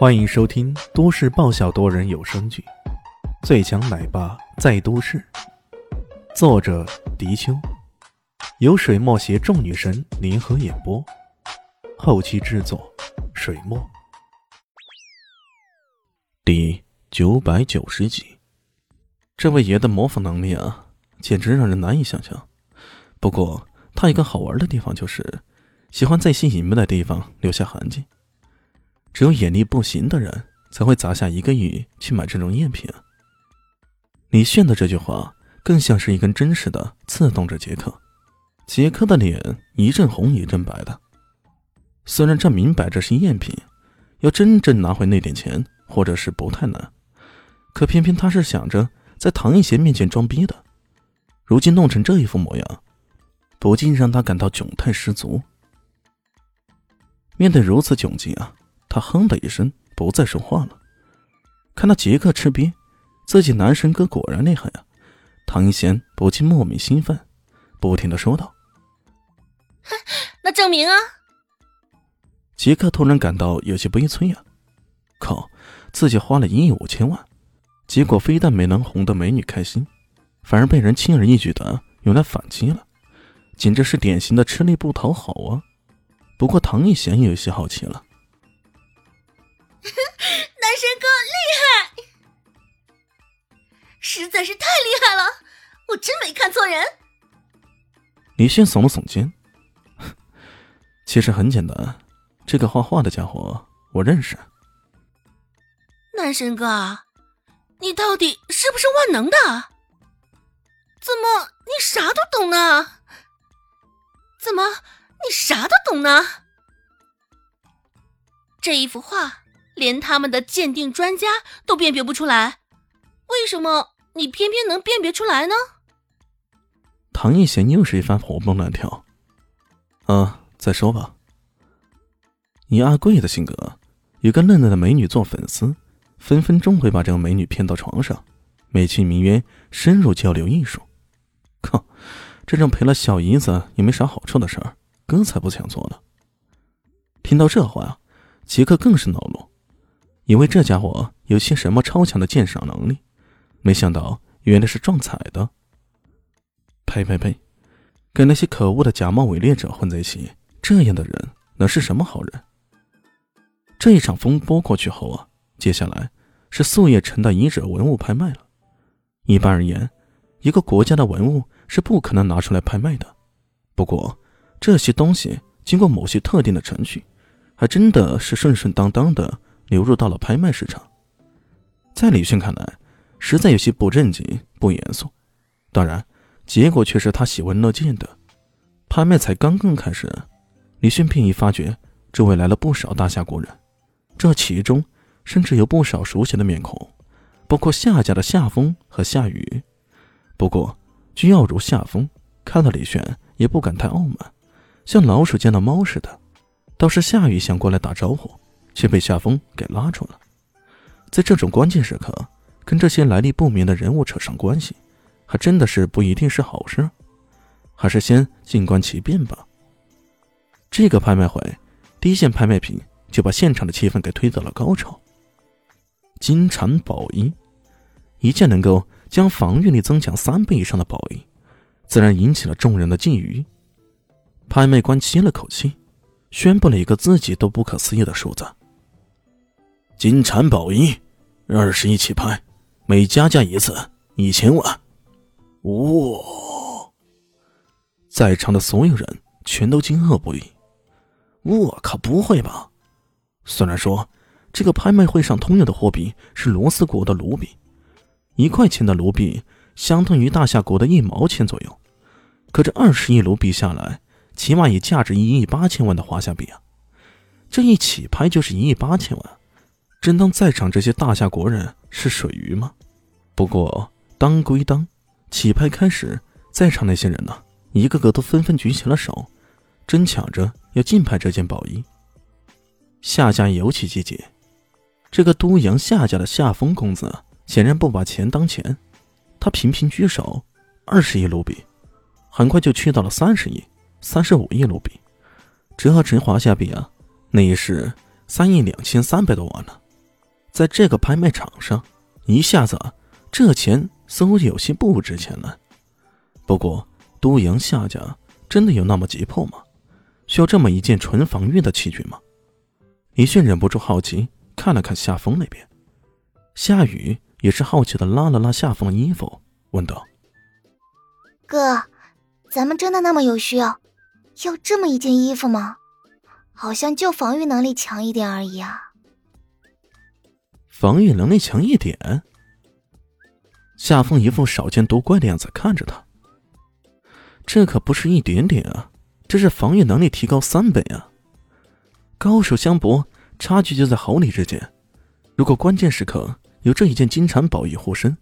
欢迎收听都市爆笑多人有声剧《最强奶爸在都市》，作者：迪秋，由水墨携众女神联合演播，后期制作：水墨。第九百九十集，这位爷的模仿能力啊，简直让人难以想象。不过，他一个好玩的地方就是，喜欢在吸引门的地方留下痕迹。只有眼力不行的人才会砸下一个亿去买这种赝品。李炫的这句话更像是一根针似的刺痛着杰克，杰克的脸一阵红一阵白的。虽然这明摆着是赝品，要真正拿回那点钱，或者是不太难，可偏偏他是想着在唐一贤面前装逼的，如今弄成这一副模样，不禁让他感到窘态十足。面对如此窘境啊！他哼的一声，不再说话了。看到杰克吃瘪，自己男神哥果然厉害啊！唐一贤不禁莫名兴奋，不停的说道：“那证明啊！”杰克突然感到有些悲催啊！靠，自己花了一亿五千万，结果非但没能哄得美女开心，反而被人轻而易举的用来反击了，简直是典型的吃力不讨好啊！不过唐一贤也有些好奇了。男神哥厉害，实在是太厉害了！我真没看错人。李迅耸了耸肩，其实很简单，这个画画的家伙我认识。男神哥，你到底是不是万能的？怎么你啥都懂呢？怎么你啥都懂呢？这一幅画。连他们的鉴定专家都辨别不出来，为什么你偏偏能辨别出来呢？唐艺贤又是一番活蹦乱跳。啊，再说吧。以阿贵的性格，有个嫩嫩的美女做粉丝，分分钟会把这个美女骗到床上，美其名曰深入交流艺术。靠，这种赔了小姨子也没啥好处的事儿，哥才不想做呢。听到这话，杰克更是恼怒。以为这家伙有些什么超强的鉴赏能力，没想到原来是撞彩的。呸呸呸！跟那些可恶的假冒伪劣者混在一起，这样的人能是什么好人？这一场风波过去后啊，接下来是素叶城的遗址文物拍卖了。一般而言，一个国家的文物是不可能拿出来拍卖的。不过，这些东西经过某些特定的程序，还真的是顺顺当当的。流入到了拍卖市场，在李迅看来，实在有些不正经、不严肃。当然，结果却是他喜闻乐见的。拍卖才刚刚开始，李迅便已发觉周围来了不少大夏国人，这其中甚至有不少熟悉的面孔，包括夏家的夏风和夏雨。不过，君傲如夏风看到李迅也不敢太傲慢，像老鼠见到猫似的。倒是夏雨想过来打招呼。却被夏风给拉住了。在这种关键时刻，跟这些来历不明的人物扯上关系，还真的是不一定是好事。还是先静观其变吧。这个拍卖会，第一件拍卖品就把现场的气氛给推到了高潮。金蝉宝衣，一件能够将防御力增强三倍以上的宝衣，自然引起了众人的觊觎。拍卖官吸了口气，宣布了一个自己都不可思议的数字。金蝉宝衣，二十一起拍，每加价一次一千万。哇！在场的所有人全都惊愕不已。我靠，不会吧？虽然说这个拍卖会上通用的货币是罗斯国的卢比，一块钱的卢比相当于大夏国的一毛钱左右，可这二十亿卢比下来，起码也价值一亿八千万的华夏币啊！这一起拍就是一亿八千万。真当在场这些大夏国人是水鱼吗？不过当归当，起拍开始，在场那些人呢，一个个都纷纷举起了手，争抢着要竞拍这件宝衣。夏家尤其积极，这个都阳夏家的夏风公子显然不把钱当钱，他频频举手，二十亿卢比，很快就去到了三十亿、三十五亿卢比，折合成华夏币啊，那也是三亿两千三百多万呢。在这个拍卖场上，一下子这钱似乎有些不值钱了。不过，都阳夏家真的有那么急迫吗？需要这么一件纯防御的器具吗？李迅忍不住好奇，看了看夏风那边。夏雨也是好奇的拉了拉夏风的衣服，问道：“哥，咱们真的那么有需要，要这么一件衣服吗？好像就防御能力强一点而已啊。”防御能力强一点？夏风一副少见多怪的样子看着他。这可不是一点点啊，这是防御能力提高三倍啊！高手相搏，差距就在毫厘之间。如果关键时刻有这一件金蝉宝衣护身，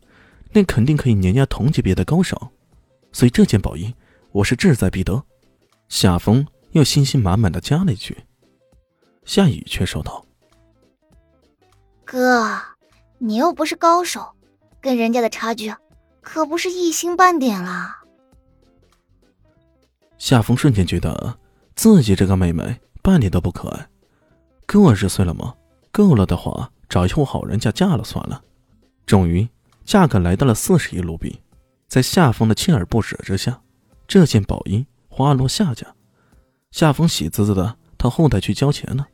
那肯定可以碾压同级别的高手。所以这件宝衣，我是志在必得。夏风又信心满满的加了一句。夏雨却说道：“哥，你又不是高手，跟人家的差距可不是一星半点啦。”夏风瞬间觉得自己这个妹妹半点都不可爱，够二十岁了吗？够了的话，找一户好人家嫁了算了。终于，价格来到了四十亿卢比，在夏风的锲而不舍之下，这件宝衣花落下家。夏风喜滋滋的，他后台去交钱了。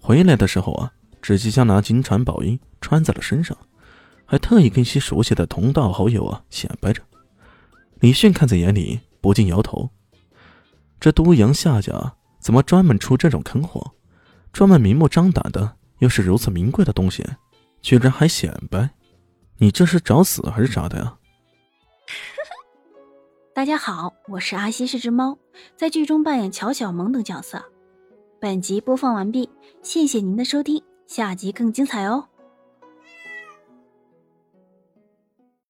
回来的时候啊，只即将拿金蝉宝衣穿在了身上，还特意跟些熟悉的同道好友啊显摆着。李迅看在眼里，不禁摇头。这都阳夏家怎么专门出这种坑货？专门明目张胆的，又是如此名贵的东西，居然还显摆？你这是找死还是咋的呀？大家好，我是阿西是只猫，在剧中扮演乔小萌等角色。本集播放完毕，谢谢您的收听，下集更精彩哦。